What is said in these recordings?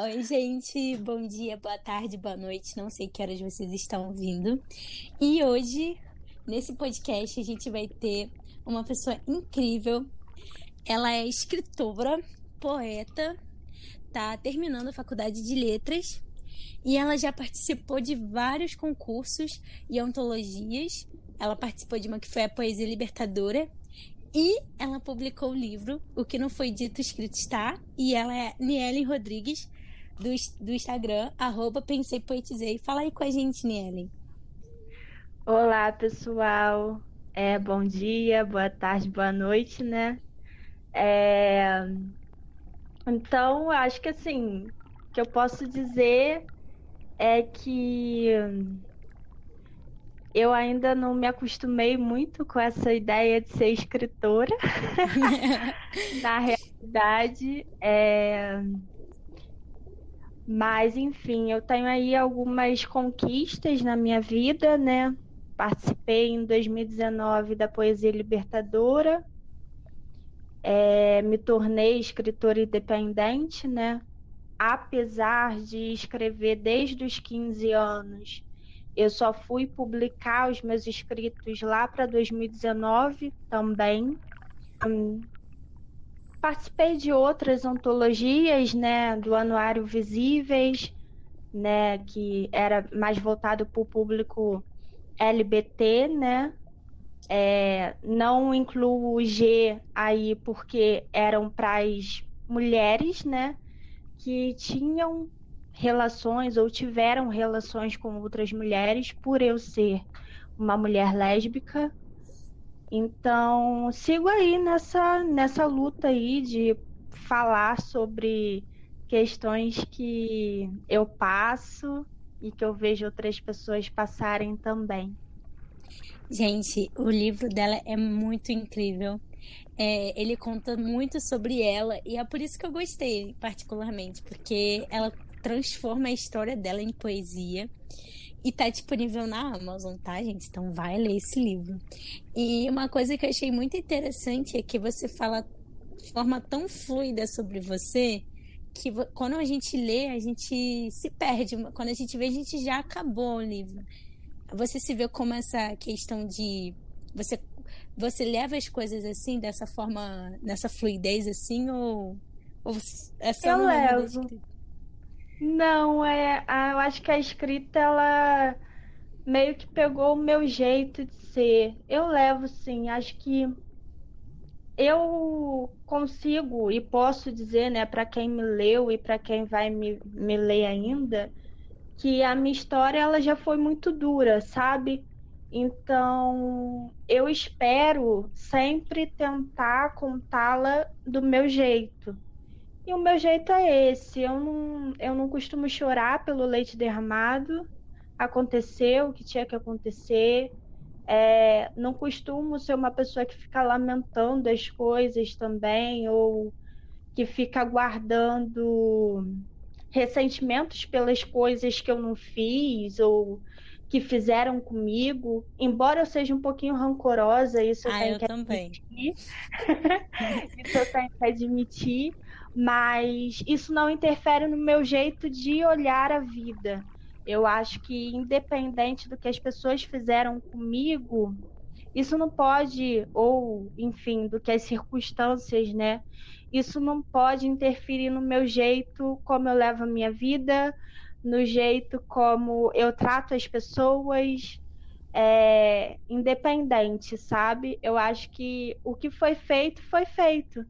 Oi, gente, bom dia, boa tarde, boa noite. Não sei que horas vocês estão ouvindo. E hoje, nesse podcast, a gente vai ter uma pessoa incrível. Ela é escritora, poeta, tá terminando a faculdade de letras e ela já participou de vários concursos e antologias. Ela participou de uma que foi a Poesia Libertadora e ela publicou o livro O Que Não Foi Dito Escrito Está. E ela é Nielen Rodrigues, do, do Instagram, arroba Pensei Poetizei. Fala aí com a gente, Nielen. Olá, pessoal. É, bom dia, boa tarde, boa noite, né? É... Então, acho que assim, o que eu posso dizer é que eu ainda não me acostumei muito com essa ideia de ser escritora. Na realidade, é... mas enfim, eu tenho aí algumas conquistas na minha vida, né? Participei em 2019 da Poesia Libertadora, é... me tornei escritora independente, né? Apesar de escrever desde os 15 anos eu só fui publicar os meus escritos lá para 2019 também. Participei de outras antologias, né, do Anuário Visíveis, né, que era mais voltado para o público LBT, né? É, não incluo o G aí porque eram para as mulheres, né, que tinham relações ou tiveram relações com outras mulheres por eu ser uma mulher lésbica. Então, sigo aí nessa, nessa luta aí de falar sobre questões que eu passo e que eu vejo outras pessoas passarem também. Gente, o livro dela é muito incrível. É, ele conta muito sobre ela e é por isso que eu gostei, particularmente, porque ela transforma a história dela em poesia. E tá disponível na Amazon, tá, gente? Então vai ler esse livro. E uma coisa que eu achei muito interessante é que você fala de forma tão fluida sobre você que quando a gente lê, a gente se perde. Quando a gente vê, a gente já acabou o livro. Você se vê como essa questão de você você leva as coisas assim dessa forma, nessa fluidez assim ou, ou é só eu levo. Não, é, eu acho que a escrita ela meio que pegou o meu jeito de ser. Eu levo sim, acho que eu consigo e posso dizer, né, para quem me leu e para quem vai me, me ler ainda, que a minha história ela já foi muito dura, sabe? Então, eu espero sempre tentar contá-la do meu jeito. E o meu jeito é esse. Eu não, eu não costumo chorar pelo leite derramado. Aconteceu o que tinha que acontecer. É, não costumo ser uma pessoa que fica lamentando as coisas também, ou que fica guardando ressentimentos pelas coisas que eu não fiz, ou que fizeram comigo. Embora eu seja um pouquinho rancorosa, isso eu ah, tenho eu que também. admitir. isso eu tenho que admitir mas isso não interfere no meu jeito de olhar a vida. Eu acho que, independente do que as pessoas fizeram comigo, isso não pode, ou, enfim, do que as circunstâncias, né? Isso não pode interferir no meu jeito como eu levo a minha vida, no jeito como eu trato as pessoas, é, independente, sabe? Eu acho que o que foi feito, foi feito.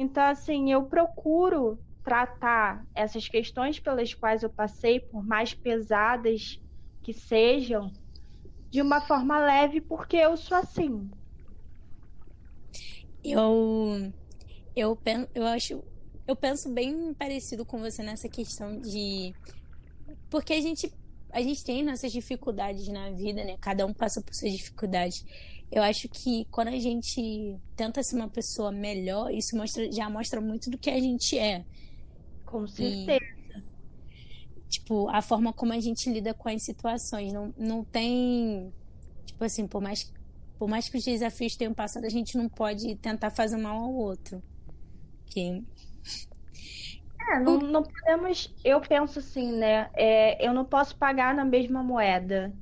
Então, assim, eu procuro tratar essas questões pelas quais eu passei, por mais pesadas que sejam, de uma forma leve, porque eu sou assim. Eu eu penso, eu acho eu penso bem parecido com você nessa questão de porque a gente a gente tem nossas dificuldades na vida, né? Cada um passa por suas dificuldades. Eu acho que quando a gente tenta ser uma pessoa melhor, isso mostra, já mostra muito do que a gente é. Com certeza. E, tipo, a forma como a gente lida com as situações. Não, não tem. Tipo assim, por mais, por mais que os desafios tenham passado, a gente não pode tentar fazer mal ao outro. Que... É, não, não podemos. Eu penso assim, né? É, eu não posso pagar na mesma moeda.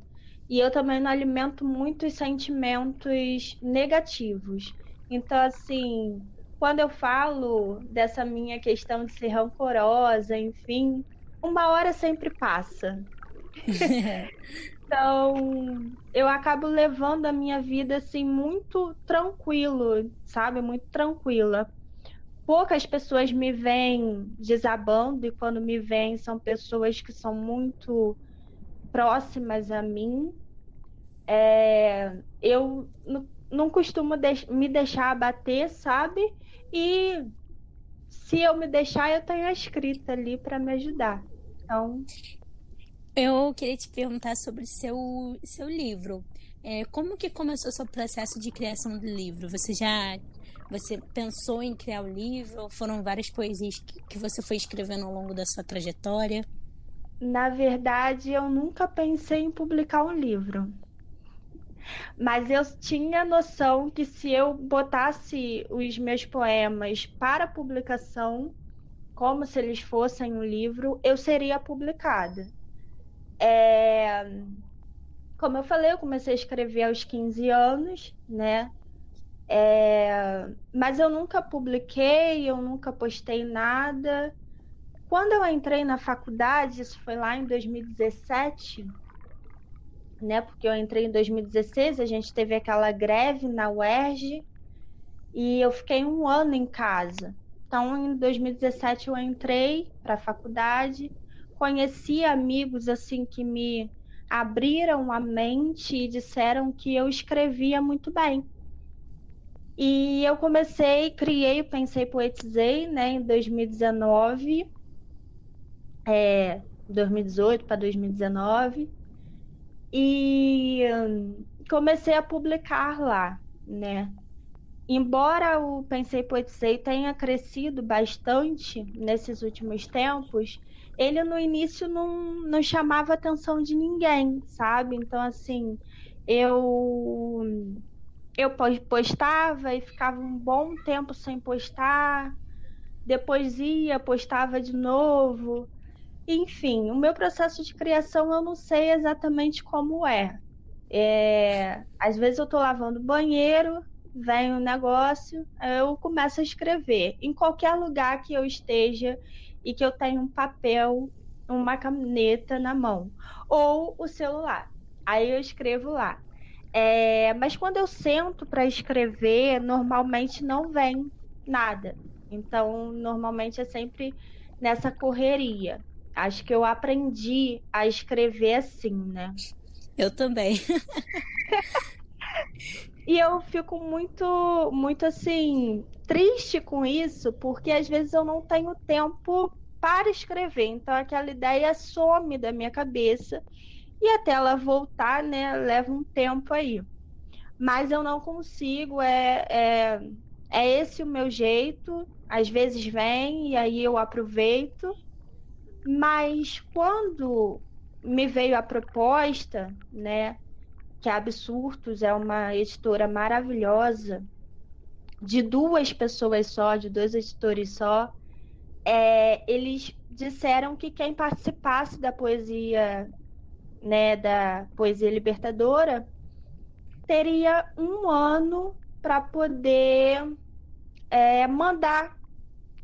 E eu também não alimento muitos sentimentos negativos. Então, assim, quando eu falo dessa minha questão de ser rancorosa, enfim, uma hora sempre passa. então, eu acabo levando a minha vida assim muito tranquilo, sabe? Muito tranquila. Poucas pessoas me veem desabando e quando me veem são pessoas que são muito próximas a mim. É, eu não costumo de me deixar abater, sabe? E se eu me deixar, eu tenho a escrita ali para me ajudar. Então. Eu queria te perguntar sobre seu, seu livro. É, como que começou o seu processo de criação do livro? Você já você pensou em criar o livro? Foram várias poesias que, que você foi escrevendo ao longo da sua trajetória? Na verdade, eu nunca pensei em publicar um livro. Mas eu tinha noção que se eu botasse os meus poemas para publicação, como se eles fossem um livro, eu seria publicada. É... Como eu falei, eu comecei a escrever aos 15 anos, né? É... Mas eu nunca publiquei, eu nunca postei nada. Quando eu entrei na faculdade, isso foi lá em 2017, né? Porque eu entrei em 2016, a gente teve aquela greve na UERJ e eu fiquei um ano em casa. Então, em 2017 eu entrei para a faculdade, conheci amigos assim que me abriram a mente e disseram que eu escrevia muito bem. E eu comecei, criei, pensei, poetizei, né, em 2019, é, 2018 para 2019 e hum, comecei a publicar lá, né? Embora o Pensei Poetizei tenha crescido bastante nesses últimos tempos, ele no início não, não chamava atenção de ninguém, sabe? Então, assim, eu eu postava e ficava um bom tempo sem postar, depois ia, postava de novo. Enfim, o meu processo de criação eu não sei exatamente como é. é às vezes eu estou lavando banheiro, vem um negócio, eu começo a escrever. Em qualquer lugar que eu esteja e que eu tenha um papel, uma caneta na mão. Ou o celular. Aí eu escrevo lá. É, mas quando eu sento para escrever, normalmente não vem nada. Então, normalmente é sempre nessa correria. Acho que eu aprendi a escrever assim, né? Eu também. e eu fico muito, muito assim, triste com isso, porque às vezes eu não tenho tempo para escrever. Então aquela ideia some da minha cabeça e até ela voltar, né, leva um tempo aí. Mas eu não consigo, é, é, é esse o meu jeito. Às vezes vem e aí eu aproveito mas quando me veio a proposta, né, que a é uma editora maravilhosa, de duas pessoas só, de dois editores só, é, eles disseram que quem participasse da poesia, né, da poesia libertadora, teria um ano para poder é, mandar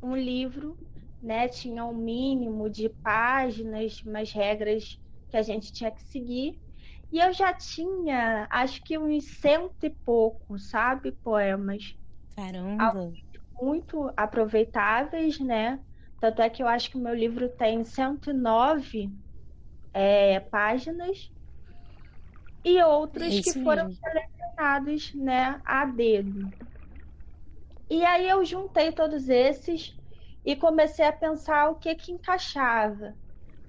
um livro né? Tinha um mínimo de páginas, umas regras que a gente tinha que seguir. E eu já tinha, acho que uns cento e pouco, sabe, poemas. Caramba! Muito aproveitáveis, né? Tanto é que eu acho que o meu livro tem 109 é, páginas e outros é que foram mesmo. selecionados né, a dedo. E aí eu juntei todos esses e comecei a pensar o que que encaixava,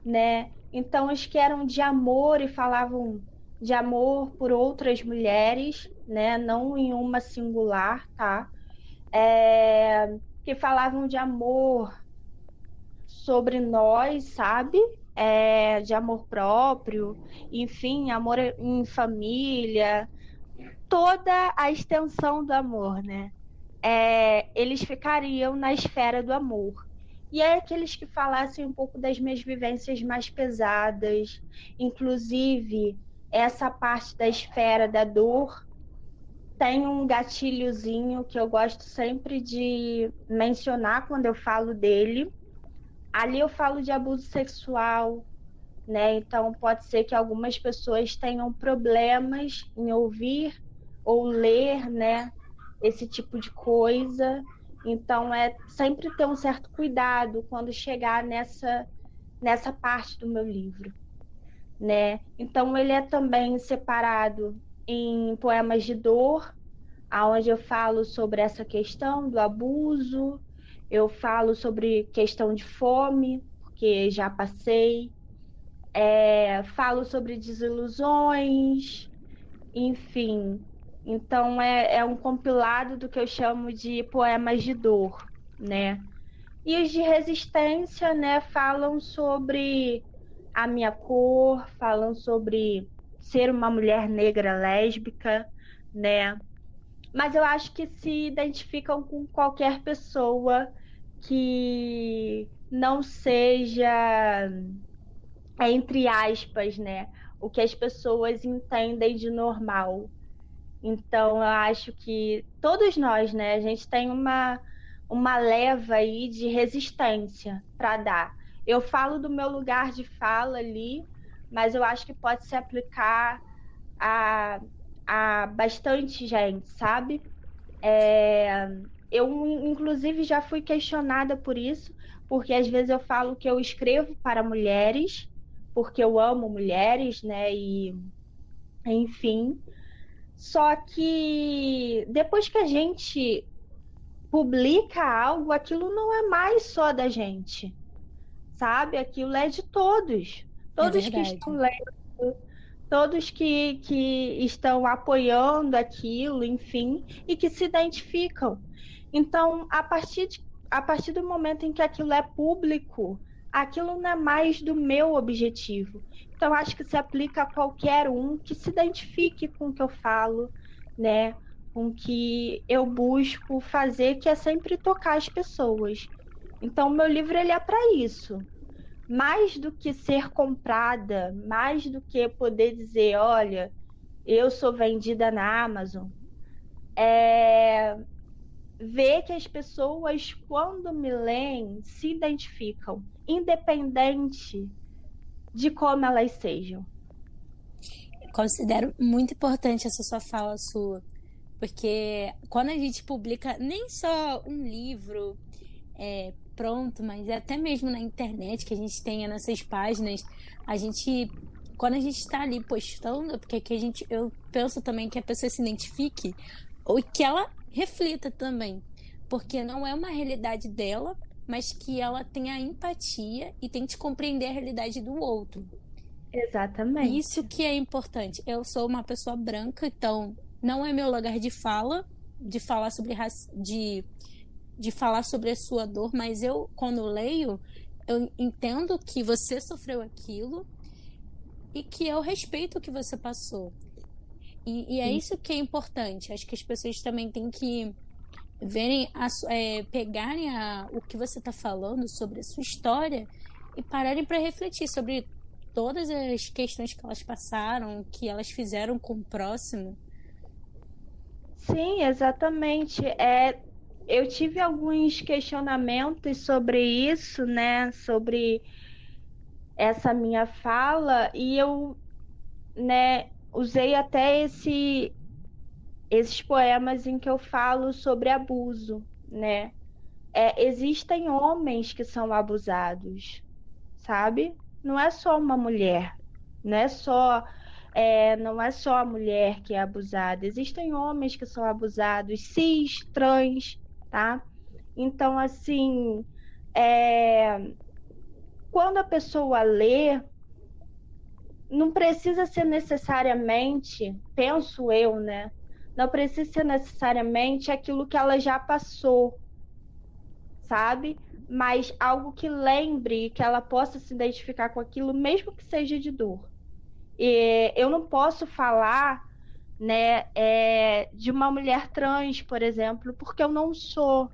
né? Então os que eram de amor e falavam de amor por outras mulheres, né? Não em uma singular, tá? É... que falavam de amor sobre nós, sabe? É... de amor próprio, enfim, amor em família, toda a extensão do amor, né? É, eles ficariam na esfera do amor. e é aqueles que falassem um pouco das minhas vivências mais pesadas, inclusive essa parte da esfera da dor tem um gatilhozinho que eu gosto sempre de mencionar quando eu falo dele. Ali eu falo de abuso sexual, né? Então pode ser que algumas pessoas tenham problemas em ouvir ou ler, né? Esse tipo de coisa. Então é sempre ter um certo cuidado quando chegar nessa nessa parte do meu livro, né? Então ele é também separado em poemas de dor, aonde eu falo sobre essa questão do abuso, eu falo sobre questão de fome, porque já passei, é, falo sobre desilusões, enfim. Então é, é um compilado do que eu chamo de poemas de dor, né? E os de resistência, né, falam sobre a minha cor, falam sobre ser uma mulher negra lésbica, né? Mas eu acho que se identificam com qualquer pessoa que não seja, entre aspas, né? O que as pessoas entendem de normal. Então, eu acho que todos nós, né? A gente tem uma, uma leva aí de resistência para dar. Eu falo do meu lugar de fala ali, mas eu acho que pode se aplicar a, a bastante gente, sabe? É, eu, inclusive, já fui questionada por isso, porque às vezes eu falo que eu escrevo para mulheres, porque eu amo mulheres, né? E, enfim. Só que depois que a gente publica algo, aquilo não é mais só da gente, sabe? Aquilo é de todos. Todos é que estão lendo, todos que, que estão apoiando aquilo, enfim, e que se identificam. Então, a partir, de, a partir do momento em que aquilo é público, aquilo não é mais do meu objetivo. Então, acho que se aplica a qualquer um que se identifique com o que eu falo, né? Com o que eu busco fazer, que é sempre tocar as pessoas. Então, meu livro ele é para isso mais do que ser comprada, mais do que poder dizer, olha, eu sou vendida na Amazon, é ver que as pessoas, quando me leem, se identificam, independente de como elas sejam. considero muito importante essa sua fala sua, porque quando a gente publica nem só um livro é, pronto, mas até mesmo na internet que a gente tenha nessas páginas, a gente quando a gente está ali postando, porque que a gente eu penso também que a pessoa se identifique ou que ela reflita também, porque não é uma realidade dela, mas que ela tenha empatia e tente compreender a realidade do outro. Exatamente. Isso que é importante. Eu sou uma pessoa branca, então não é meu lugar de fala, de falar sobre de de falar sobre a sua dor, mas eu, quando leio, eu entendo que você sofreu aquilo e que eu respeito o que você passou. E, e é isso que é importante. Acho que as pessoas também têm que verem, a, é, pegarem a, o que você está falando sobre a sua história e pararem para refletir sobre todas as questões que elas passaram, que elas fizeram com o próximo. Sim, exatamente. É eu tive alguns questionamentos sobre isso, né? Sobre essa minha fala e eu, né, usei até esse esses poemas em que eu falo sobre abuso, né? É, existem homens que são abusados, sabe? Não é só uma mulher, não é só é, não é só a mulher que é abusada, existem homens que são abusados, cis, trans, tá? Então, assim, é... quando a pessoa lê, não precisa ser necessariamente, penso eu, né? Não precisa ser necessariamente aquilo que ela já passou, sabe? Mas algo que lembre, que ela possa se identificar com aquilo, mesmo que seja de dor. E eu não posso falar né, é, de uma mulher trans, por exemplo, porque eu não sou.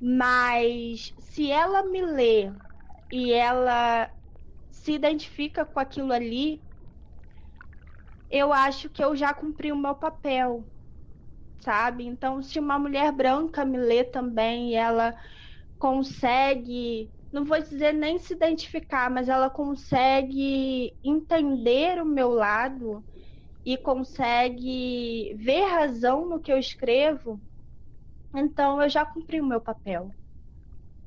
Mas se ela me lê e ela se identifica com aquilo ali, eu acho que eu já cumpri o meu papel, sabe? Então, se uma mulher branca me lê também e ela consegue, não vou dizer nem se identificar, mas ela consegue entender o meu lado e consegue ver razão no que eu escrevo, então eu já cumpri o meu papel.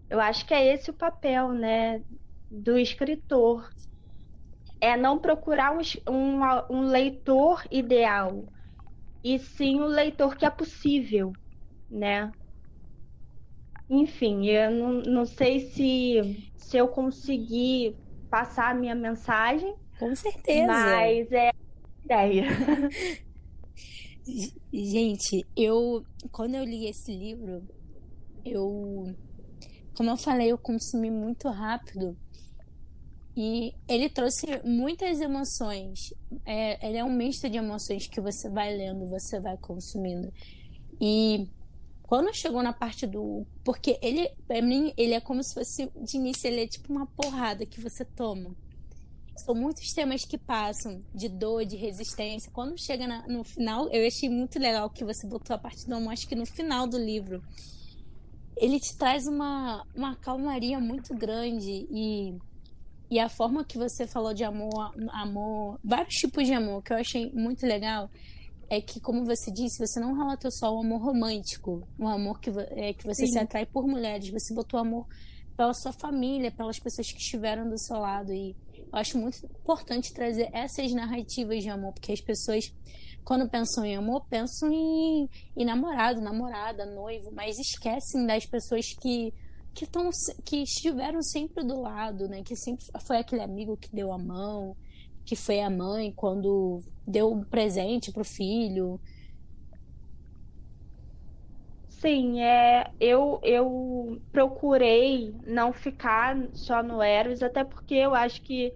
Eu acho que é esse o papel, né, do escritor. É não procurar um, um, um leitor ideal, e sim o leitor que é possível, né? Enfim, eu não, não sei se, se eu consegui passar a minha mensagem. Com certeza. Mas é ideia. Gente, eu quando eu li esse livro, eu como eu falei, eu consumi muito rápido. E ele trouxe muitas emoções. É, ele é um misto de emoções que você vai lendo, você vai consumindo. E quando chegou na parte do. Porque ele, pra mim, ele é como se fosse. De início, ele é tipo uma porrada que você toma. São muitos temas que passam de dor, de resistência. Quando chega na, no final, eu achei muito legal que você botou a parte do amor, acho que no final do livro. Ele te traz uma, uma calmaria muito grande e, e a forma que você falou de amor, amor, vários tipos de amor que eu achei muito legal é que, como você disse, você não relatou só o amor romântico, o amor que, é, que você Sim. se atrai por mulheres, você botou amor pela sua família, pelas pessoas que estiveram do seu lado e eu acho muito importante trazer essas narrativas de amor, porque as pessoas, quando pensam em amor, pensam em, em namorado, namorada, noivo, mas esquecem das pessoas que que, tão, que estiveram sempre do lado, né? Que sempre foi aquele amigo que deu a mão, que foi a mãe quando deu um presente pro filho. Sim, é, eu, eu procurei não ficar só no Eros, até porque eu acho que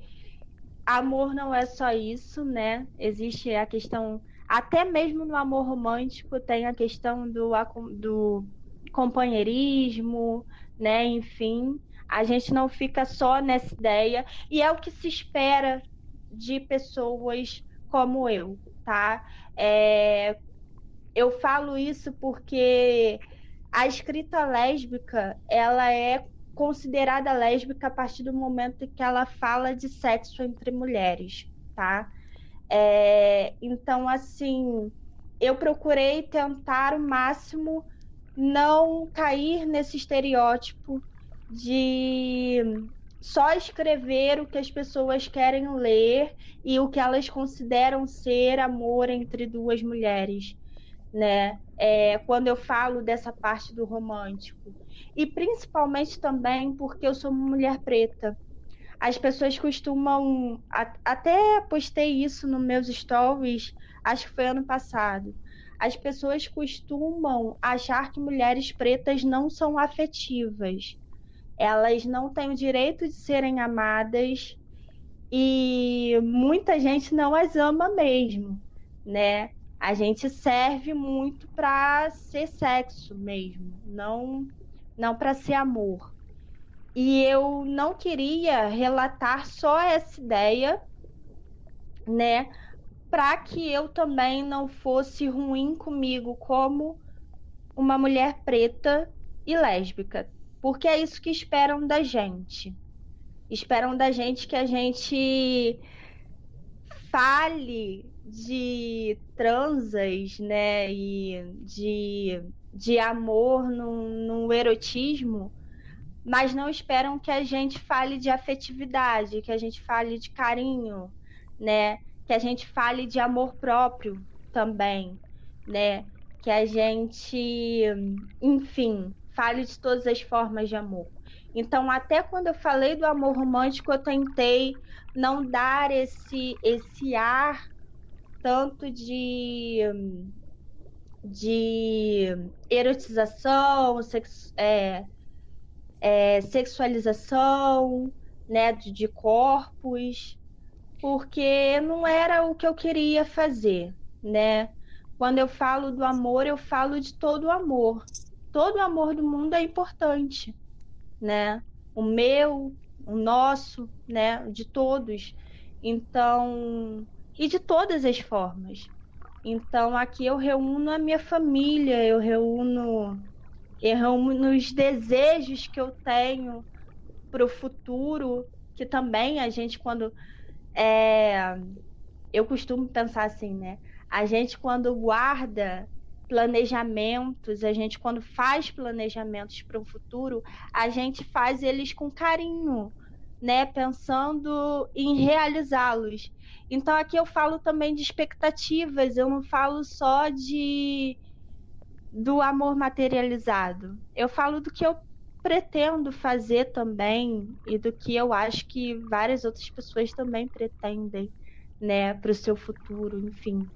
amor não é só isso, né? Existe a questão, até mesmo no amor romântico, tem a questão do, do companheirismo, né? Enfim, a gente não fica só nessa ideia, e é o que se espera de pessoas como eu, tá? É, eu falo isso porque a escrita lésbica ela é considerada lésbica a partir do momento que ela fala de sexo entre mulheres, tá? É, então, assim, eu procurei tentar o máximo não cair nesse estereótipo de só escrever o que as pessoas querem ler e o que elas consideram ser amor entre duas mulheres né? É, quando eu falo dessa parte do romântico. E principalmente também porque eu sou uma mulher preta. As pessoas costumam. Até postei isso nos meus stories, acho que foi ano passado. As pessoas costumam achar que mulheres pretas não são afetivas. Elas não têm o direito de serem amadas e muita gente não as ama mesmo, né? a gente serve muito para ser sexo mesmo, não não para ser amor. E eu não queria relatar só essa ideia, né, para que eu também não fosse ruim comigo como uma mulher preta e lésbica, porque é isso que esperam da gente. Esperam da gente que a gente fale de transas, né, e de, de amor no, no erotismo, mas não esperam que a gente fale de afetividade, que a gente fale de carinho, né, que a gente fale de amor próprio também, né, que a gente, enfim, fale de todas as formas de amor. Então, até quando eu falei do amor romântico, eu tentei não dar esse esse ar tanto de, de erotização, é, é, sexualização né, de, de corpos, porque não era o que eu queria fazer, né? Quando eu falo do amor, eu falo de todo o amor, todo o amor do mundo é importante, né? O meu, o nosso, né? De todos. Então, e de todas as formas. Então, aqui eu reúno a minha família, eu reúno, eu reúno os desejos que eu tenho para o futuro, que também a gente, quando. É, eu costumo pensar assim, né? A gente, quando guarda planejamentos, a gente, quando faz planejamentos para o futuro, a gente faz eles com carinho, né? Pensando em realizá-los. Então aqui eu falo também de expectativas, eu não falo só de do amor materializado. Eu falo do que eu pretendo fazer também e do que eu acho que várias outras pessoas também pretendem, né, para o seu futuro, enfim.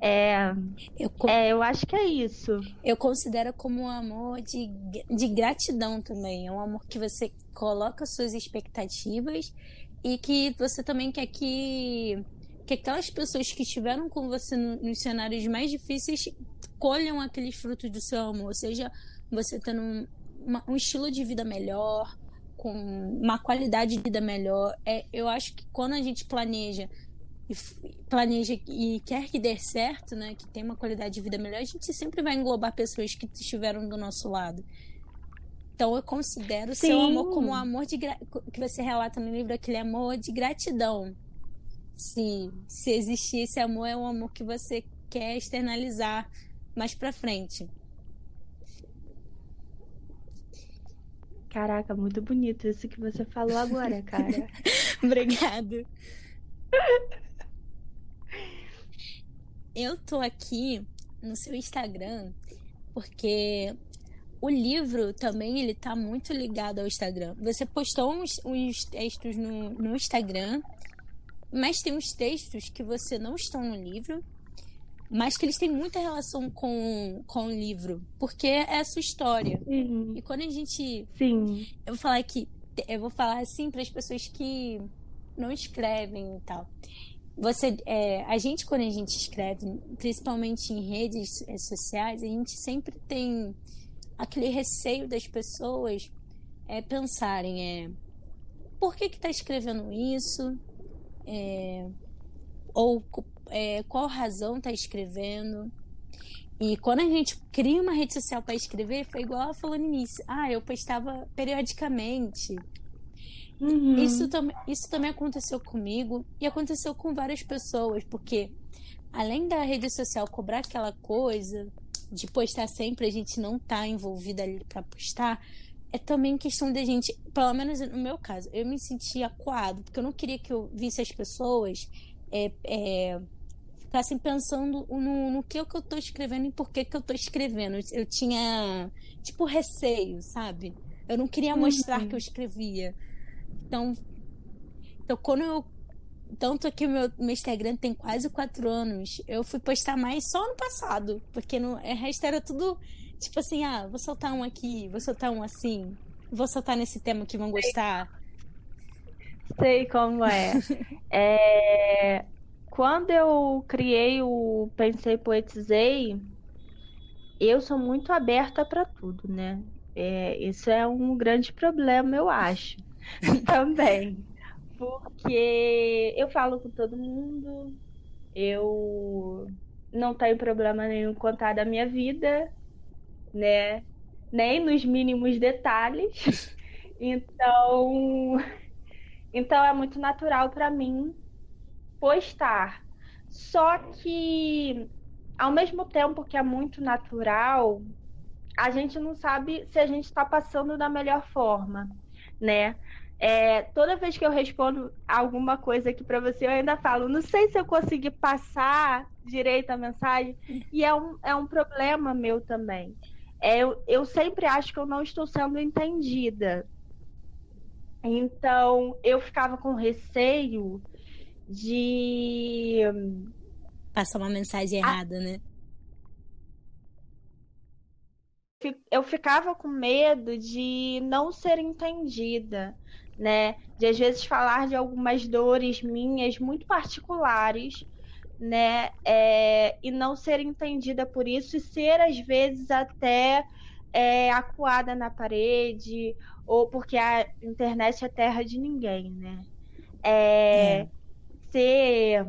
É, eu, é, eu acho que é isso. Eu considero como um amor de, de gratidão também. É um amor que você coloca suas expectativas e que você também quer que, que aquelas pessoas que estiveram com você no, nos cenários mais difíceis colham aqueles frutos do seu amor, seja você tendo um, uma, um estilo de vida melhor, com uma qualidade de vida melhor. É, eu acho que quando a gente planeja e planeja e quer que dê certo, né, que tem uma qualidade de vida melhor, a gente sempre vai englobar pessoas que estiveram do nosso lado. Então eu considero Sim. seu amor como um amor de que você relata no livro aquele amor de gratidão. Se se existir esse amor é um amor que você quer externalizar mais para frente. Caraca, muito bonito isso que você falou agora, cara. Obrigado. Eu tô aqui no seu Instagram porque o livro também ele tá muito ligado ao Instagram. Você postou uns, uns textos no, no Instagram, mas tem uns textos que você não estão no livro, mas que eles têm muita relação com, com o livro, porque é a sua história. Sim. E quando a gente. Sim. Eu vou falar aqui, eu vou falar assim para as pessoas que não escrevem e tal. Você, é, a gente, quando a gente escreve, principalmente em redes é, sociais, a gente sempre tem aquele receio das pessoas é pensarem é por que que está escrevendo isso é, ou é, qual razão está escrevendo e quando a gente cria uma rede social para escrever foi igual ela falou no início ah eu postava periodicamente uhum. isso, tam isso também aconteceu comigo e aconteceu com várias pessoas porque além da rede social cobrar aquela coisa de postar sempre, a gente não tá envolvida ali para postar, é também questão da gente, pelo menos no meu caso, eu me senti acuado, porque eu não queria que eu visse as pessoas é, é, ficassem pensando no, no que, que eu tô escrevendo e por que, que eu tô escrevendo. Eu tinha, tipo, receio, sabe? Eu não queria mostrar uhum. que eu escrevia. Então, então, quando eu tanto que meu, meu Instagram tem quase quatro anos. Eu fui postar mais só ano passado. Porque no, o resto era tudo tipo assim, ah, vou soltar um aqui, vou soltar um assim, vou soltar nesse tema que vão gostar. Sei como é. é quando eu criei o Pensei Poetizei, eu sou muito aberta para tudo, né? É, isso é um grande problema, eu acho. Também porque eu falo com todo mundo, eu não tenho problema nenhum contar da minha vida, né? Nem nos mínimos detalhes. Então, então é muito natural para mim postar. Só que ao mesmo tempo que é muito natural, a gente não sabe se a gente está passando da melhor forma, né? É, toda vez que eu respondo alguma coisa aqui para você, eu ainda falo, não sei se eu consegui passar direito a mensagem, e é um, é um problema meu também. É, eu, eu sempre acho que eu não estou sendo entendida. Então, eu ficava com receio de. Passar uma mensagem errada, né? Eu ficava com medo de não ser entendida né? De às vezes falar de algumas dores minhas muito particulares, né? É, e não ser entendida por isso e ser às vezes até é acuada na parede, ou porque a internet é terra de ninguém, né? É, é. Ser,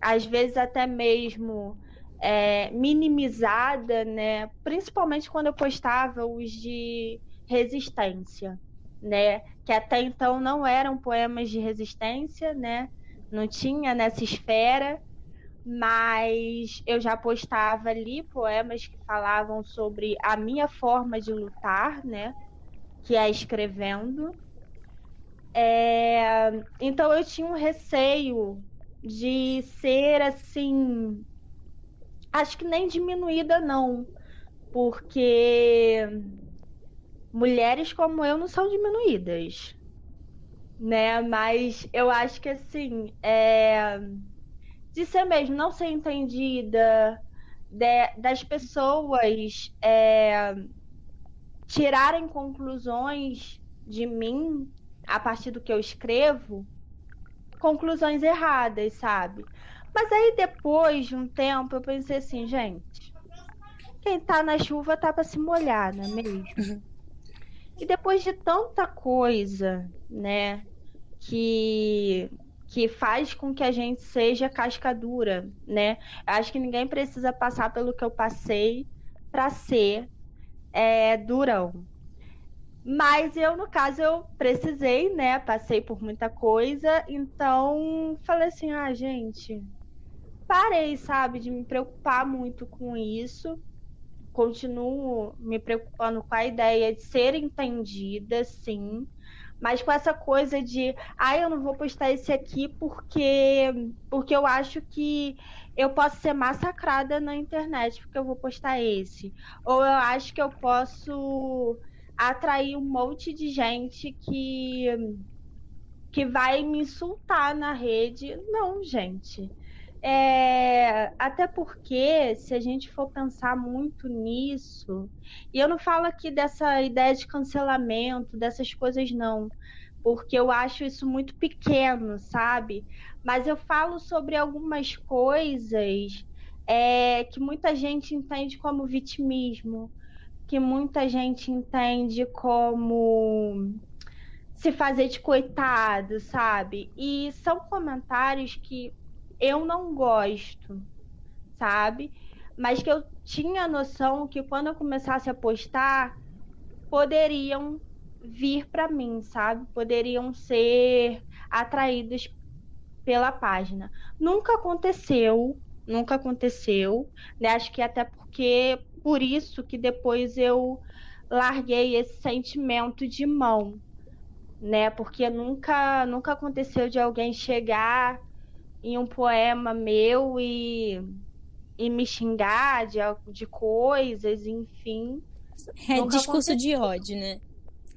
às vezes, até mesmo é, minimizada, né? Principalmente quando eu postava os de resistência, né? Que até então não eram poemas de resistência, né? Não tinha nessa esfera, mas eu já postava ali poemas que falavam sobre a minha forma de lutar, né? Que é escrevendo. É... Então eu tinha um receio de ser assim acho que nem diminuída, não. Porque mulheres como eu não são diminuídas. Né? Mas eu acho que assim, é... de ser mesmo, não ser entendida, de... das pessoas é... tirarem conclusões de mim a partir do que eu escrevo, conclusões erradas, sabe? Mas aí depois de um tempo eu pensei assim, gente, quem tá na chuva tá para se molhar, não é mesmo? Uhum. E depois de tanta coisa, né, que que faz com que a gente seja cascadura, né? Acho que ninguém precisa passar pelo que eu passei para ser é, durão. Mas eu, no caso, eu precisei, né? Passei por muita coisa, então falei assim, ah, gente, parei, sabe, de me preocupar muito com isso. Continuo me preocupando com a ideia de ser entendida, sim. Mas com essa coisa de, ah, eu não vou postar esse aqui porque porque eu acho que eu posso ser massacrada na internet porque eu vou postar esse. Ou eu acho que eu posso atrair um monte de gente que que vai me insultar na rede. Não, gente. É, até porque, se a gente for pensar muito nisso, e eu não falo aqui dessa ideia de cancelamento, dessas coisas, não, porque eu acho isso muito pequeno, sabe? Mas eu falo sobre algumas coisas é, que muita gente entende como vitimismo, que muita gente entende como se fazer de coitado, sabe? E são comentários que eu não gosto, sabe? Mas que eu tinha noção que quando eu começasse a postar, poderiam vir para mim, sabe? Poderiam ser atraídos pela página. Nunca aconteceu, nunca aconteceu, né? Acho que até porque por isso que depois eu larguei esse sentimento de mão, né? Porque nunca nunca aconteceu de alguém chegar em um poema meu e, e me xingar de, de coisas, enfim. É discurso aconteceu. de ódio, né?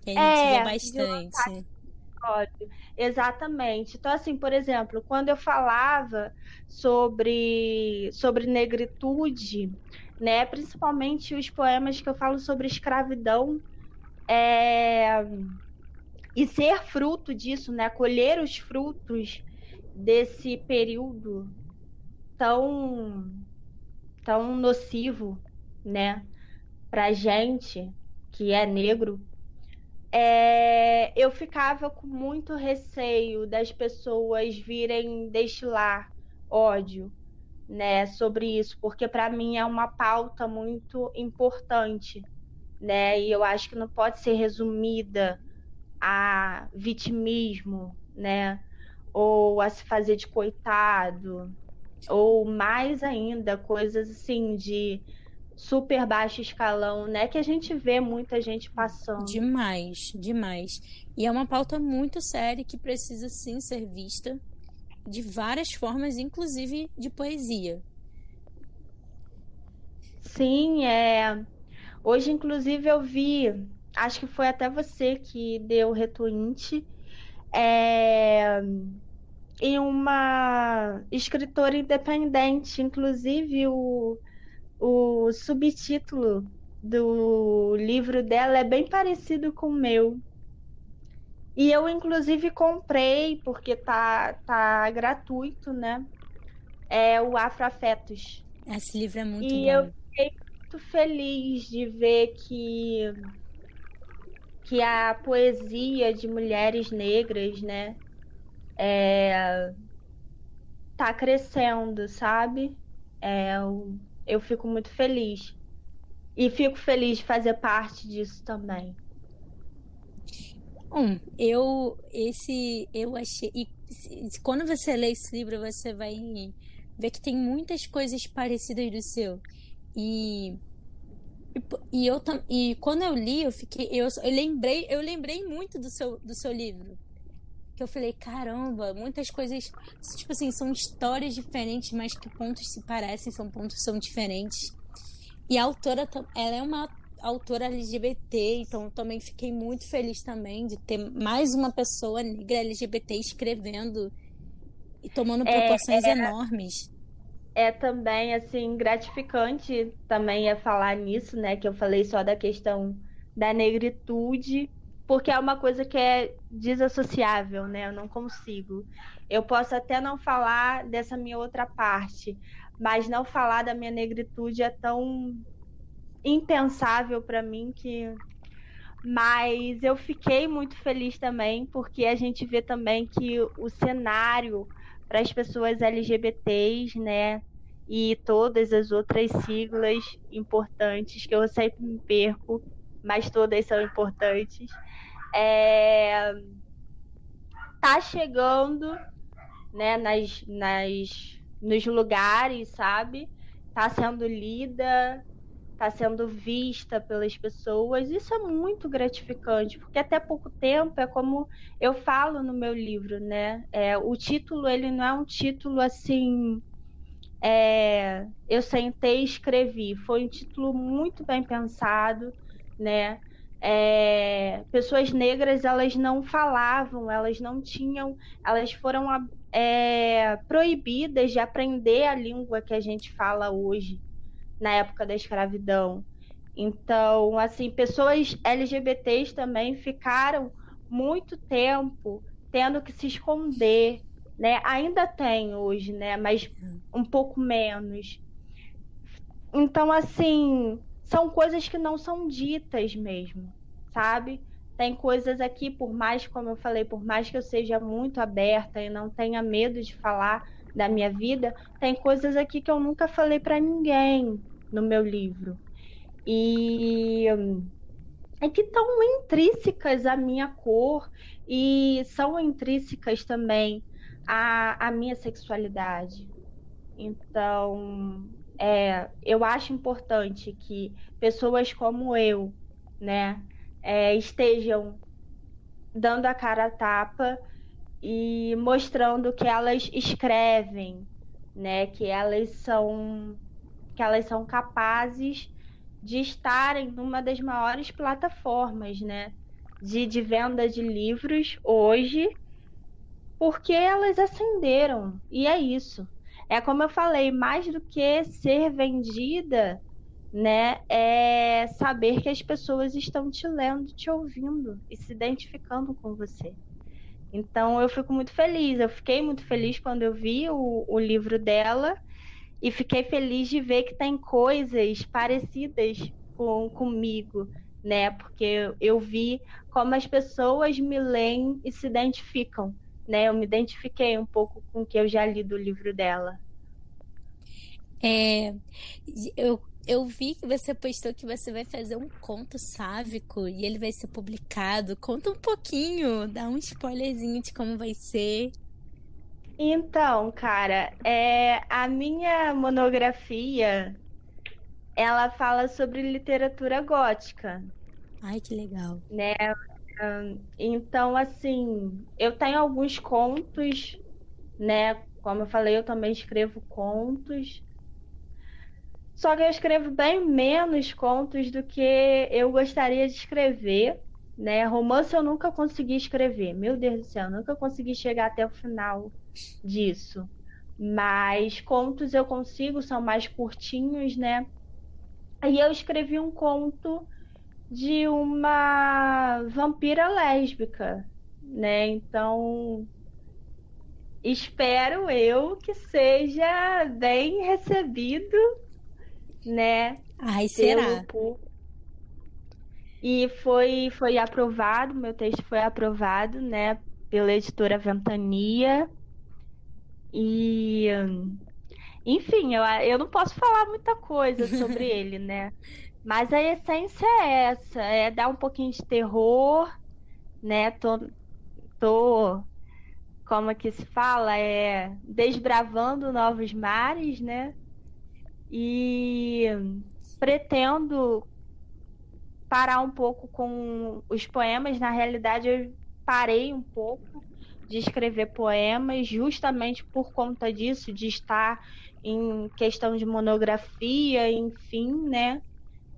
Que a gente é, vê bastante. Ódio. Exatamente. Então, assim, por exemplo, quando eu falava sobre, sobre negritude, né, principalmente os poemas que eu falo sobre escravidão, é, e ser fruto disso, né, colher os frutos desse período tão tão nocivo, né, pra gente que é negro, é, eu ficava com muito receio das pessoas virem destilar ódio, né, sobre isso, porque para mim é uma pauta muito importante, né, e eu acho que não pode ser resumida a vitimismo, né, ou a se fazer de coitado, ou mais ainda, coisas assim de super baixo escalão, né? Que a gente vê muita gente passando. Demais, demais. E é uma pauta muito séria que precisa sim ser vista de várias formas, inclusive de poesia. Sim, é. Hoje, inclusive, eu vi, acho que foi até você que deu o retweet, é e uma escritora independente. Inclusive, o, o subtítulo do livro dela é bem parecido com o meu. E eu, inclusive, comprei, porque tá, tá gratuito, né? É o Afroafetos. Esse livro é muito e bom. eu fiquei muito feliz de ver que que a poesia de mulheres negras, né, é, tá crescendo, sabe? É, eu, eu fico muito feliz. E fico feliz de fazer parte disso também. Bom, eu esse eu achei e quando você lê esse livro você vai ver que tem muitas coisas parecidas do seu. E e, eu e quando eu li eu fiquei eu, eu lembrei eu lembrei muito do seu do seu livro. Que eu falei caramba muitas coisas tipo assim são histórias diferentes mas que pontos se parecem são pontos são diferentes. E a autora ela é uma autora LGBT, então também fiquei muito feliz também de ter mais uma pessoa negra LGBT escrevendo e tomando é, proporções é, é, enormes. É também assim gratificante também é falar nisso, né, que eu falei só da questão da negritude, porque é uma coisa que é desassociável, né? Eu não consigo. Eu posso até não falar dessa minha outra parte, mas não falar da minha negritude é tão impensável para mim que mas eu fiquei muito feliz também porque a gente vê também que o cenário para as pessoas LGBTs, né, e todas as outras siglas importantes que eu sempre me perco, mas todas são importantes. É... tá chegando, né, nas, nas nos lugares, sabe? Tá sendo lida, está sendo vista pelas pessoas. Isso é muito gratificante, porque até pouco tempo é como eu falo no meu livro, né? É, o título ele não é um título assim. É, eu sentei e escrevi. Foi um título muito bem pensado, né? É, pessoas negras elas não falavam, elas não tinham, elas foram é, proibidas de aprender a língua que a gente fala hoje na época da escravidão. Então, assim, pessoas LGBTs também ficaram muito tempo tendo que se esconder, né? Ainda tem hoje, né? Mas um pouco menos. Então, assim, são coisas que não são ditas mesmo, sabe? Tem coisas aqui, por mais, como eu falei, por mais que eu seja muito aberta e não tenha medo de falar da minha vida, tem coisas aqui que eu nunca falei para ninguém, no meu livro. E é que estão intrínsecas à minha cor e são intrínsecas também à, à minha sexualidade. Então, é, eu acho importante que pessoas como eu, né, é, estejam dando a cara a tapa e mostrando que elas escrevem, né, que elas são que elas são capazes de estarem numa das maiores plataformas, né, de, de venda de livros hoje, porque elas ascenderam. E é isso. É como eu falei, mais do que ser vendida, né, é saber que as pessoas estão te lendo, te ouvindo e se identificando com você. Então eu fico muito feliz. Eu fiquei muito feliz quando eu vi o, o livro dela e fiquei feliz de ver que tem coisas parecidas com comigo, né? Porque eu vi como as pessoas me leem e se identificam, né? Eu me identifiquei um pouco com o que eu já li do livro dela. É, eu, eu vi que você postou que você vai fazer um conto sávico e ele vai ser publicado. Conta um pouquinho, dá um spoilerzinho de como vai ser. Então, cara, é, a minha monografia ela fala sobre literatura gótica. Ai, que legal. Né? Então, assim, eu tenho alguns contos, né? Como eu falei, eu também escrevo contos. Só que eu escrevo bem menos contos do que eu gostaria de escrever, né? Romance eu nunca consegui escrever. Meu Deus do céu, nunca consegui chegar até o final disso. Mas contos eu consigo, são mais curtinhos, né? E eu escrevi um conto de uma vampira lésbica, né? Então, espero eu que seja bem recebido, né? Ai, será? E foi, foi aprovado, meu texto foi aprovado, né, pela editora Ventania. E, enfim, eu, eu não posso falar muita coisa sobre ele, né? Mas a essência é essa, é dar um pouquinho de terror, né? Tô, tô como é que se fala, é desbravando novos mares, né? E pretendo parar um pouco com os poemas. Na realidade, eu parei um pouco de escrever poemas, justamente por conta disso, de estar em questão de monografia, enfim, né?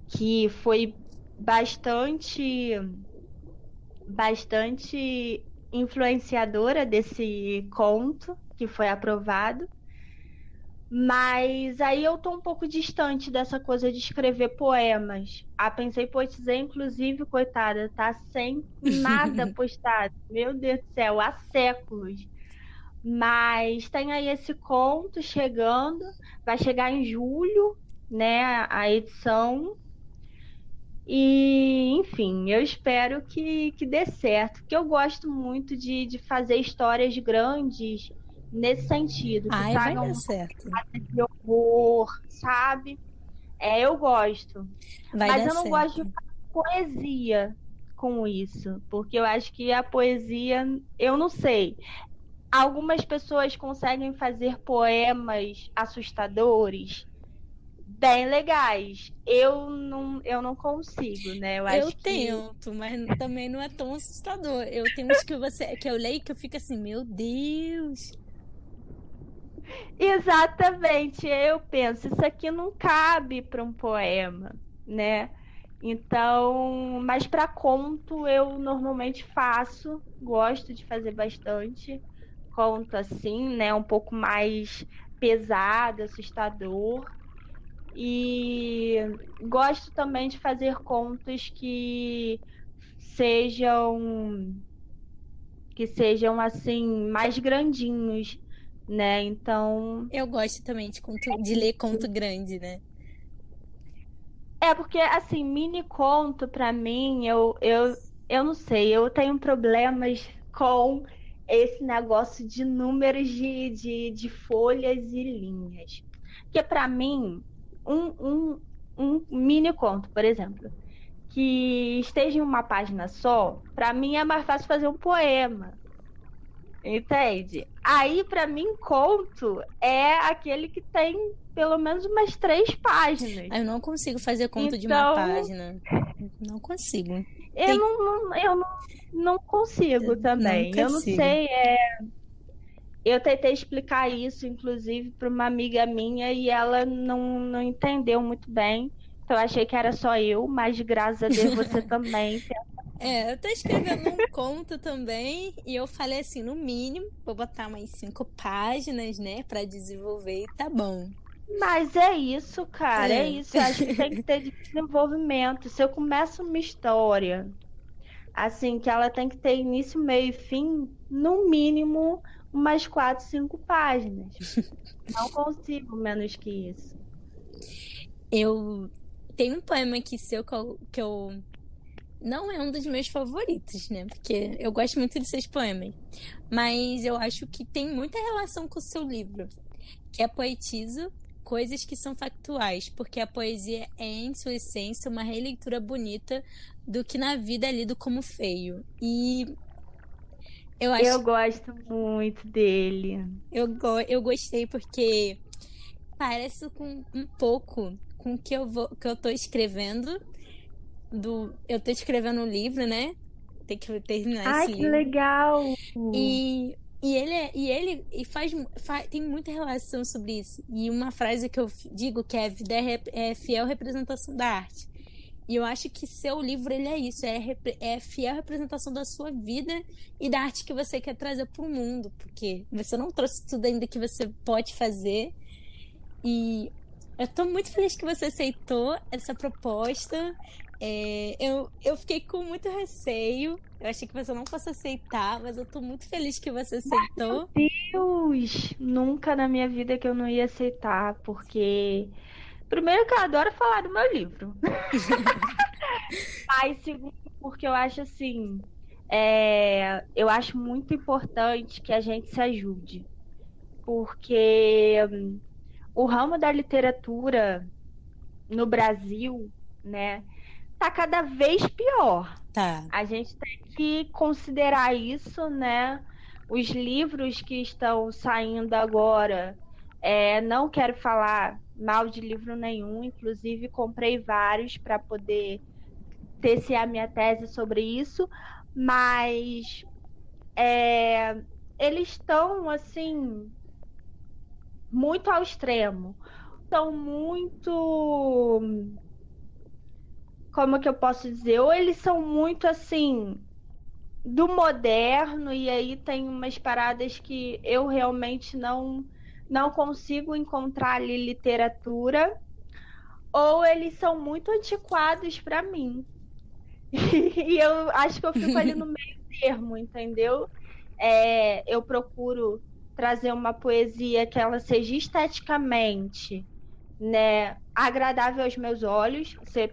Que foi bastante bastante influenciadora desse conto que foi aprovado. Mas aí eu tô um pouco distante dessa coisa de escrever poemas. A Pensei Poetizei, inclusive, coitada, tá sem nada postado. Meu Deus do céu, há séculos. Mas tem aí esse conto chegando, vai chegar em julho, né, a edição. E, enfim, eu espero que, que dê certo, porque eu gosto muito de, de fazer histórias grandes nesse sentido. Ai, vai dar certo. De horror, sabe? É, eu gosto. Vai Mas eu não certo. gosto de poesia com isso, porque eu acho que a poesia, eu não sei. Algumas pessoas conseguem fazer poemas assustadores, bem legais. Eu não, eu não consigo, né? Eu, eu tento, que... mas também não é tão assustador. Eu tenho uns que você que eu leio que eu fico assim, meu Deus. Exatamente. Eu penso, isso aqui não cabe para um poema, né? Então, mas para conto eu normalmente faço, gosto de fazer bastante conto assim, né, um pouco mais pesado, assustador. E gosto também de fazer contos que sejam que sejam assim mais grandinhos, né? Então. Eu gosto também de, conto, de ler conto grande, né? É, porque, assim, mini conto, pra mim, eu, eu, eu não sei, eu tenho problemas com esse negócio de números de, de, de folhas e linhas. Porque, para mim, um, um, um mini conto, por exemplo, que esteja em uma página só, para mim é mais fácil fazer um poema. Entende? Aí, para mim, conto é aquele que tem pelo menos umas três páginas. Eu não consigo fazer conto então... de uma então, página. Não consigo. Eu, tem... não, não, eu não, não consigo também. Não eu não sei. É... Eu tentei explicar isso, inclusive, para uma amiga minha e ela não, não entendeu muito bem. Então, eu achei que era só eu, mas graças a Deus você também é, eu tô escrevendo um conto também e eu falei assim, no mínimo, vou botar mais cinco páginas, né, para desenvolver e tá bom. Mas é isso, cara, é, é isso. Acho que tem que ter desenvolvimento. Se eu começo uma história, assim, que ela tem que ter início, meio e fim, no mínimo umas quatro, cinco páginas. Não consigo menos que isso. Eu tenho um poema aqui seu que eu, que eu não é um dos meus favoritos, né? Porque eu gosto muito de seus poemas. Mas eu acho que tem muita relação com o seu livro, que é Poetizo Coisas que são factuais, porque a poesia é, em sua essência, uma releitura bonita do que na vida é lido como feio. E eu acho. Eu gosto muito dele. Eu, go... eu gostei porque parece com um pouco com o que eu, vou... que eu tô escrevendo do. Eu tô escrevendo um livro, né? Tem que terminar Ai, esse que livro. legal! E, e ele, é, e ele e faz, faz, tem muita relação sobre isso. E uma frase que eu digo que é a vida é, é fiel representação da arte. E eu acho que seu livro ele é isso, é, é fiel representação da sua vida e da arte que você quer trazer para o mundo, porque você não trouxe tudo ainda que você pode fazer. E eu estou muito feliz que você aceitou essa proposta. É, eu, eu fiquei com muito receio. Eu achei que você não fosse aceitar, mas eu tô muito feliz que você aceitou. Meu Deus! Nunca na minha vida que eu não ia aceitar, porque Primeiro que eu adoro falar do meu livro. Mas segundo, porque eu acho assim, é, eu acho muito importante que a gente se ajude. Porque hum, o ramo da literatura no Brasil, né, tá cada vez pior. Tá. A gente tem que considerar isso, né? Os livros que estão saindo agora, é, não quero falar mal de livro nenhum, inclusive comprei vários para poder tecer a minha tese sobre isso, mas é, eles estão assim muito ao extremo, estão muito como que eu posso dizer? Ou eles são muito assim do moderno e aí tem umas paradas que eu realmente não não consigo encontrar ali literatura, ou eles são muito antiquados para mim. e eu acho que eu fico ali no meio termo, entendeu? É, eu procuro trazer uma poesia que ela seja esteticamente né, agradável aos meus olhos. Você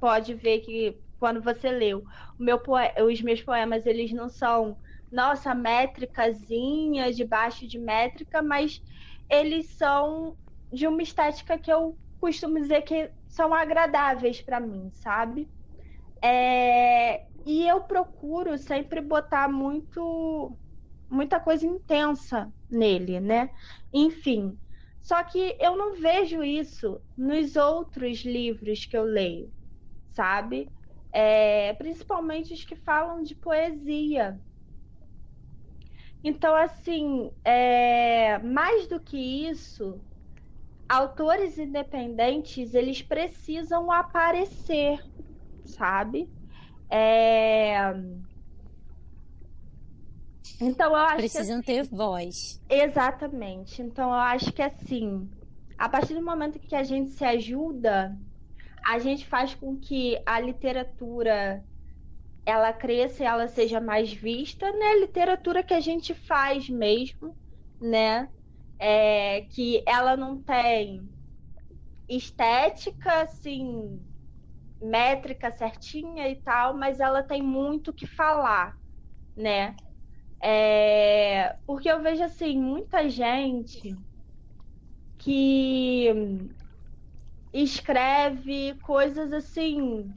pode ver que quando você leu, meu os meus poemas, eles não são, nossa, métricazinha, debaixo de métrica, mas eles são de uma estética que eu costumo dizer que são agradáveis para mim, sabe? É... E eu procuro sempre botar muito muita coisa intensa nele, né? Enfim, só que eu não vejo isso nos outros livros que eu leio sabe? É, principalmente os que falam de poesia. Então, assim, é, mais do que isso, autores independentes eles precisam aparecer, sabe? É... Então eu acho precisam que, ter voz. Exatamente. Então eu acho que assim, a partir do momento que a gente se ajuda, a gente faz com que a literatura ela cresça e ela seja mais vista, né? Literatura que a gente faz mesmo, né? É, que ela não tem estética, assim, métrica certinha e tal, mas ela tem muito que falar, né? É, porque eu vejo assim muita gente que escreve coisas assim.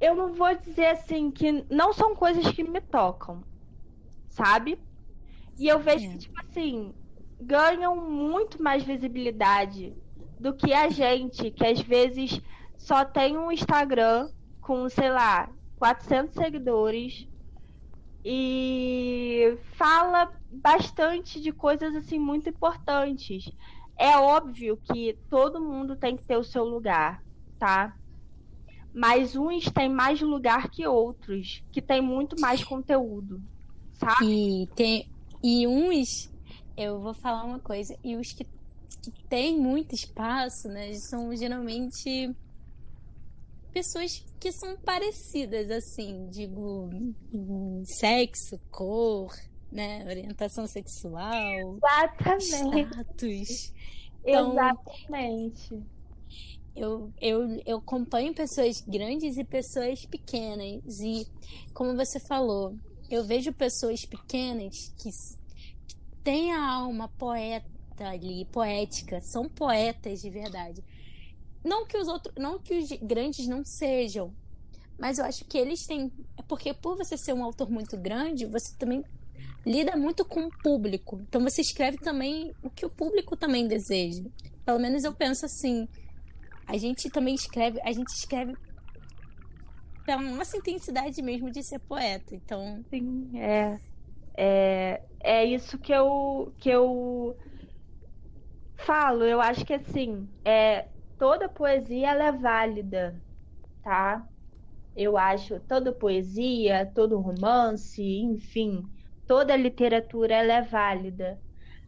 Eu não vou dizer assim que não são coisas que me tocam, sabe? E eu vejo que, tipo assim, ganham muito mais visibilidade do que a gente, que às vezes só tem um Instagram com, sei lá, 400 seguidores e fala bastante de coisas assim muito importantes. É óbvio que todo mundo tem que ter o seu lugar, tá? Mas uns têm mais lugar que outros, que tem muito mais conteúdo, sabe? E tem e uns, eu vou falar uma coisa, e os que, que têm muito espaço, né, são geralmente pessoas que são parecidas, assim, digo, sexo, cor, né? Orientação sexual. Exatamente. Status. Então, Exatamente. Eu, eu, eu acompanho pessoas grandes e pessoas pequenas. E, como você falou, eu vejo pessoas pequenas que, que têm a alma poeta ali, poética, são poetas de verdade. Não que os outros, não que os grandes não sejam, mas eu acho que eles têm, é porque por você ser um autor muito grande, você também lida muito com o público. Então você escreve também o que o público também deseja. Pelo menos eu penso assim. A gente também escreve, a gente escreve pela nossa intensidade mesmo de ser poeta. Então, sim, é é, é isso que eu que eu falo. Eu acho que assim, é toda poesia ela é válida, tá? Eu acho toda poesia, todo romance, enfim, toda literatura ela é válida.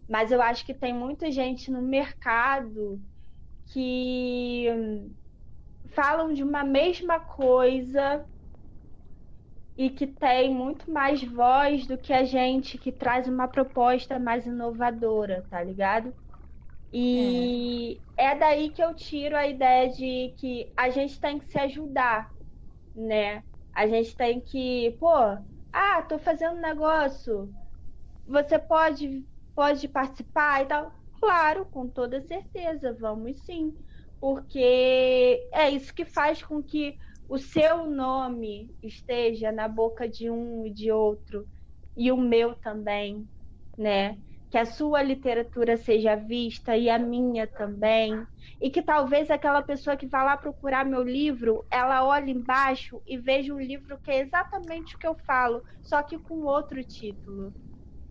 Mas eu acho que tem muita gente no mercado que falam de uma mesma coisa e que tem muito mais voz do que a gente que traz uma proposta mais inovadora, tá ligado? E é. é daí que eu tiro a ideia de que a gente tem que se ajudar, né? A gente tem que, pô, ah, tô fazendo negócio. Você pode pode participar e tal? Claro, com toda certeza, vamos sim. Porque é isso que faz com que o seu nome esteja na boca de um e de outro e o meu também, né? Que a sua literatura seja vista e a minha também, e que talvez aquela pessoa que vá lá procurar meu livro, ela olhe embaixo e veja um livro que é exatamente o que eu falo, só que com outro título.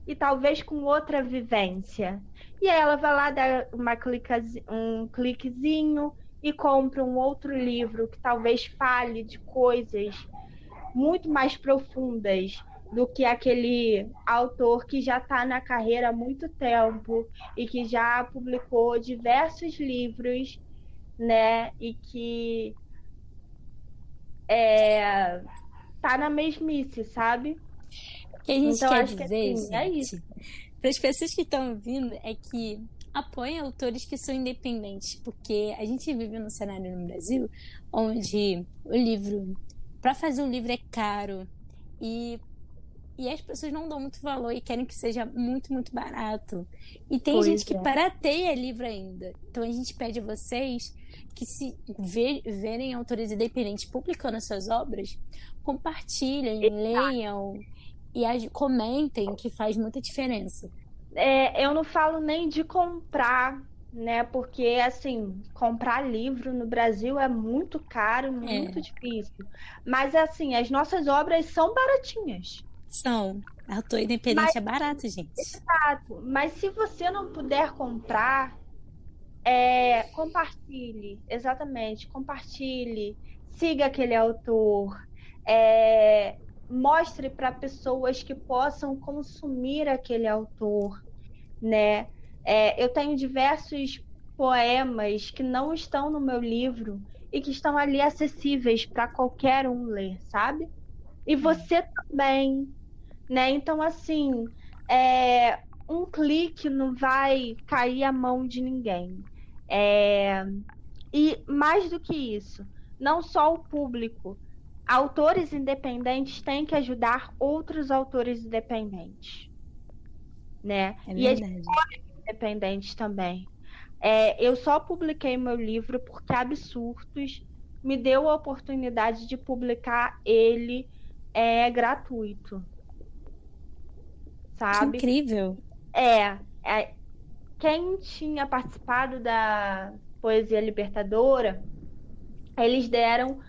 E talvez com outra vivência. E aí ela vai lá dar uma clica, um cliquezinho e compra um outro livro que talvez fale de coisas muito mais profundas do que aquele autor que já está na carreira há muito tempo e que já publicou diversos livros, né? E que é, tá na mesmice, sabe? O que a gente então, quer dizer, que, assim, é é para as pessoas que estão ouvindo, é que apoiem autores que são independentes, porque a gente vive num cenário no Brasil onde o livro, para fazer um livro é caro e e as pessoas não dão muito valor e querem que seja muito, muito barato. E tem pois gente que é. barateia livro ainda. Então a gente pede a vocês que se ver, verem autores independentes publicando as suas obras, compartilhem, Exato. leiam e comentem, que faz muita diferença. É, eu não falo nem de comprar, né? Porque, assim, comprar livro no Brasil é muito caro, muito é. difícil. Mas, assim, as nossas obras são baratinhas. São. Autor independente Mas, é barato, gente. Exato. Mas se você não puder comprar, é, compartilhe. Exatamente. Compartilhe. Siga aquele autor. É, mostre para pessoas que possam consumir aquele autor, né? É, eu tenho diversos poemas que não estão no meu livro e que estão ali acessíveis para qualquer um ler, sabe? E você também, né? Então, assim, é, um clique não vai cair a mão de ninguém. É, e mais do que isso, não só o público, autores independentes têm que ajudar outros autores independentes, né? É e editores independentes também. É, eu só publiquei meu livro porque Absurdos me deu a oportunidade de publicar ele é, gratuito. Sabe? Que incrível. É, é, quem tinha participado da Poesia Libertadora, eles deram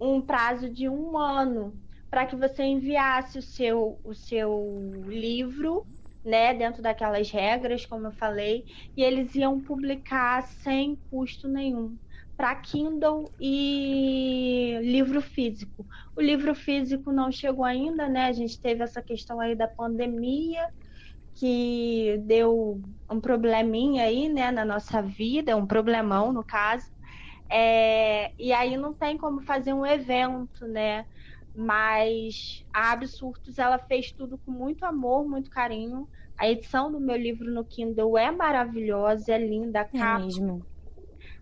um prazo de um ano para que você enviasse o seu, o seu livro, né, dentro daquelas regras, como eu falei, e eles iam publicar sem custo nenhum para Kindle e livro físico. O livro físico não chegou ainda, né? A gente teve essa questão aí da pandemia que deu um probleminha aí, né, na nossa vida, um problemão no caso. É, e aí não tem como fazer um evento, né? Mas a Absurdos ela fez tudo com muito amor, muito carinho. A edição do meu livro no Kindle é maravilhosa, é linda. A é capa, é mesmo.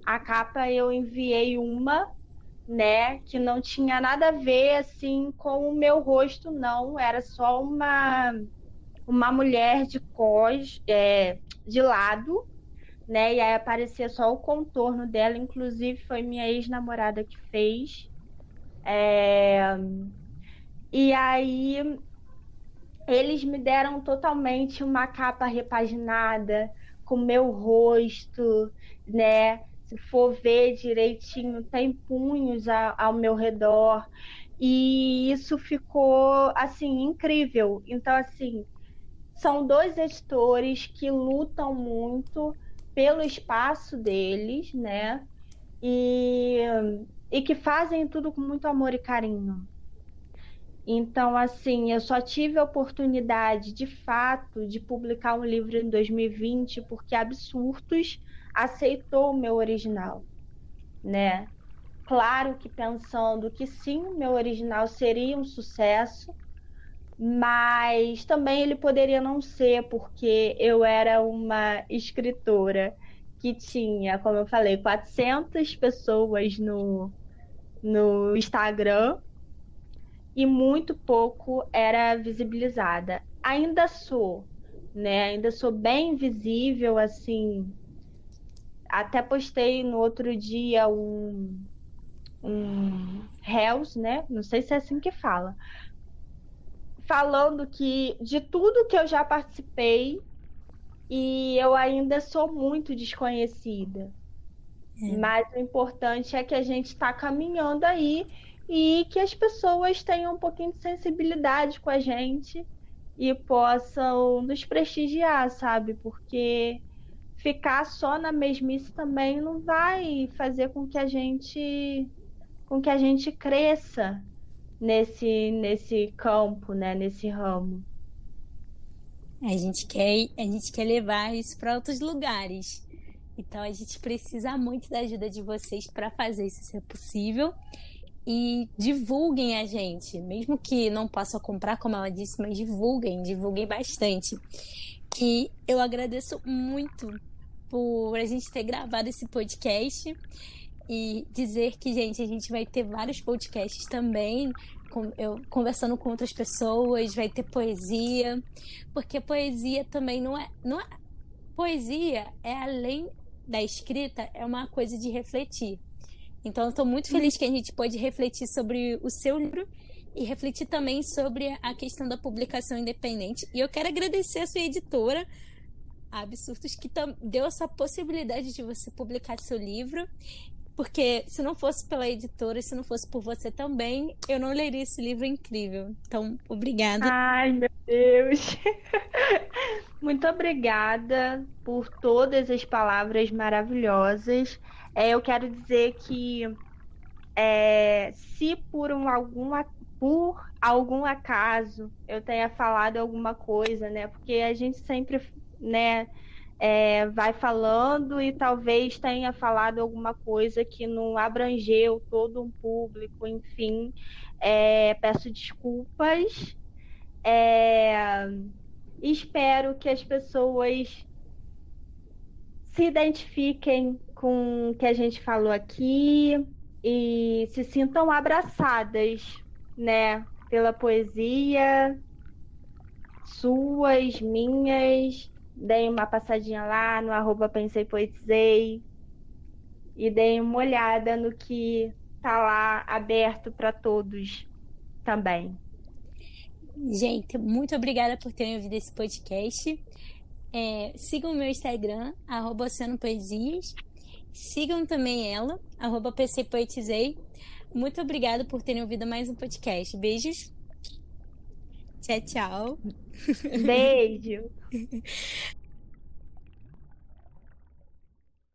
A capa eu enviei uma, né? Que não tinha nada a ver assim com o meu rosto, não. Era só uma uma mulher de cos, é, de lado, né? E aí aparecia só o contorno dela, inclusive foi minha ex-namorada que fez. É... E aí eles me deram totalmente uma capa repaginada com meu rosto, né? Se for ver direitinho, tem punhos a, ao meu redor. E isso ficou assim incrível. Então assim, são dois editores que lutam muito pelo espaço deles, né? E, e que fazem tudo com muito amor e carinho. Então, assim, eu só tive a oportunidade, de fato, de publicar um livro em 2020 porque Absurdos aceitou o meu original, né? Claro que pensando que sim, meu original seria um sucesso, mas também ele poderia não ser, porque eu era uma escritora que tinha, como eu falei, 400 pessoas no, no Instagram e muito pouco era visibilizada. Ainda sou, né? Ainda sou bem visível, assim. Até postei no outro dia um, um Hells, né? Não sei se é assim que fala. Falando que de tudo que eu já participei, e eu ainda sou muito desconhecida. É. Mas o importante é que a gente está caminhando aí e que as pessoas tenham um pouquinho de sensibilidade com a gente e possam nos prestigiar, sabe? Porque ficar só na mesmice também não vai fazer com que a gente com que a gente cresça nesse nesse campo, né, nesse ramo. A gente quer, a gente quer levar isso para outros lugares. Então a gente precisa muito da ajuda de vocês para fazer isso ser possível. E divulguem a gente, mesmo que não possa comprar, como ela disse, mas divulguem, divulguem bastante. E eu agradeço muito por a gente ter gravado esse podcast e dizer que, gente, a gente vai ter vários podcasts também eu conversando com outras pessoas, vai ter poesia, porque poesia também não é, não é poesia é além da escrita, é uma coisa de refletir. Então eu estou muito feliz que a gente pode refletir sobre o seu livro e refletir também sobre a questão da publicação independente. E eu quero agradecer a sua editora, Absurdos, que deu essa possibilidade de você publicar seu livro. Porque se não fosse pela editora, se não fosse por você também, eu não leria esse livro incrível. Então, obrigada. Ai, meu Deus. Muito obrigada por todas as palavras maravilhosas. É, eu quero dizer que é, se por um, algum, por algum acaso eu tenha falado alguma coisa, né? Porque a gente sempre, né? É, vai falando e talvez tenha falado alguma coisa que não abrangeu todo um público, enfim, é, peço desculpas. É, espero que as pessoas se identifiquem com o que a gente falou aqui e se sintam abraçadas, né, pela poesia suas, minhas deem uma passadinha lá no arroba Pensei Poetizei e deem uma olhada no que tá lá aberto para todos também. Gente, muito obrigada por terem ouvido esse podcast. É, sigam o meu Instagram, arroba Poesias. Sigam também ela, arroba. Muito obrigada por terem ouvido mais um podcast. Beijos. Tchau, tchau. Beijo.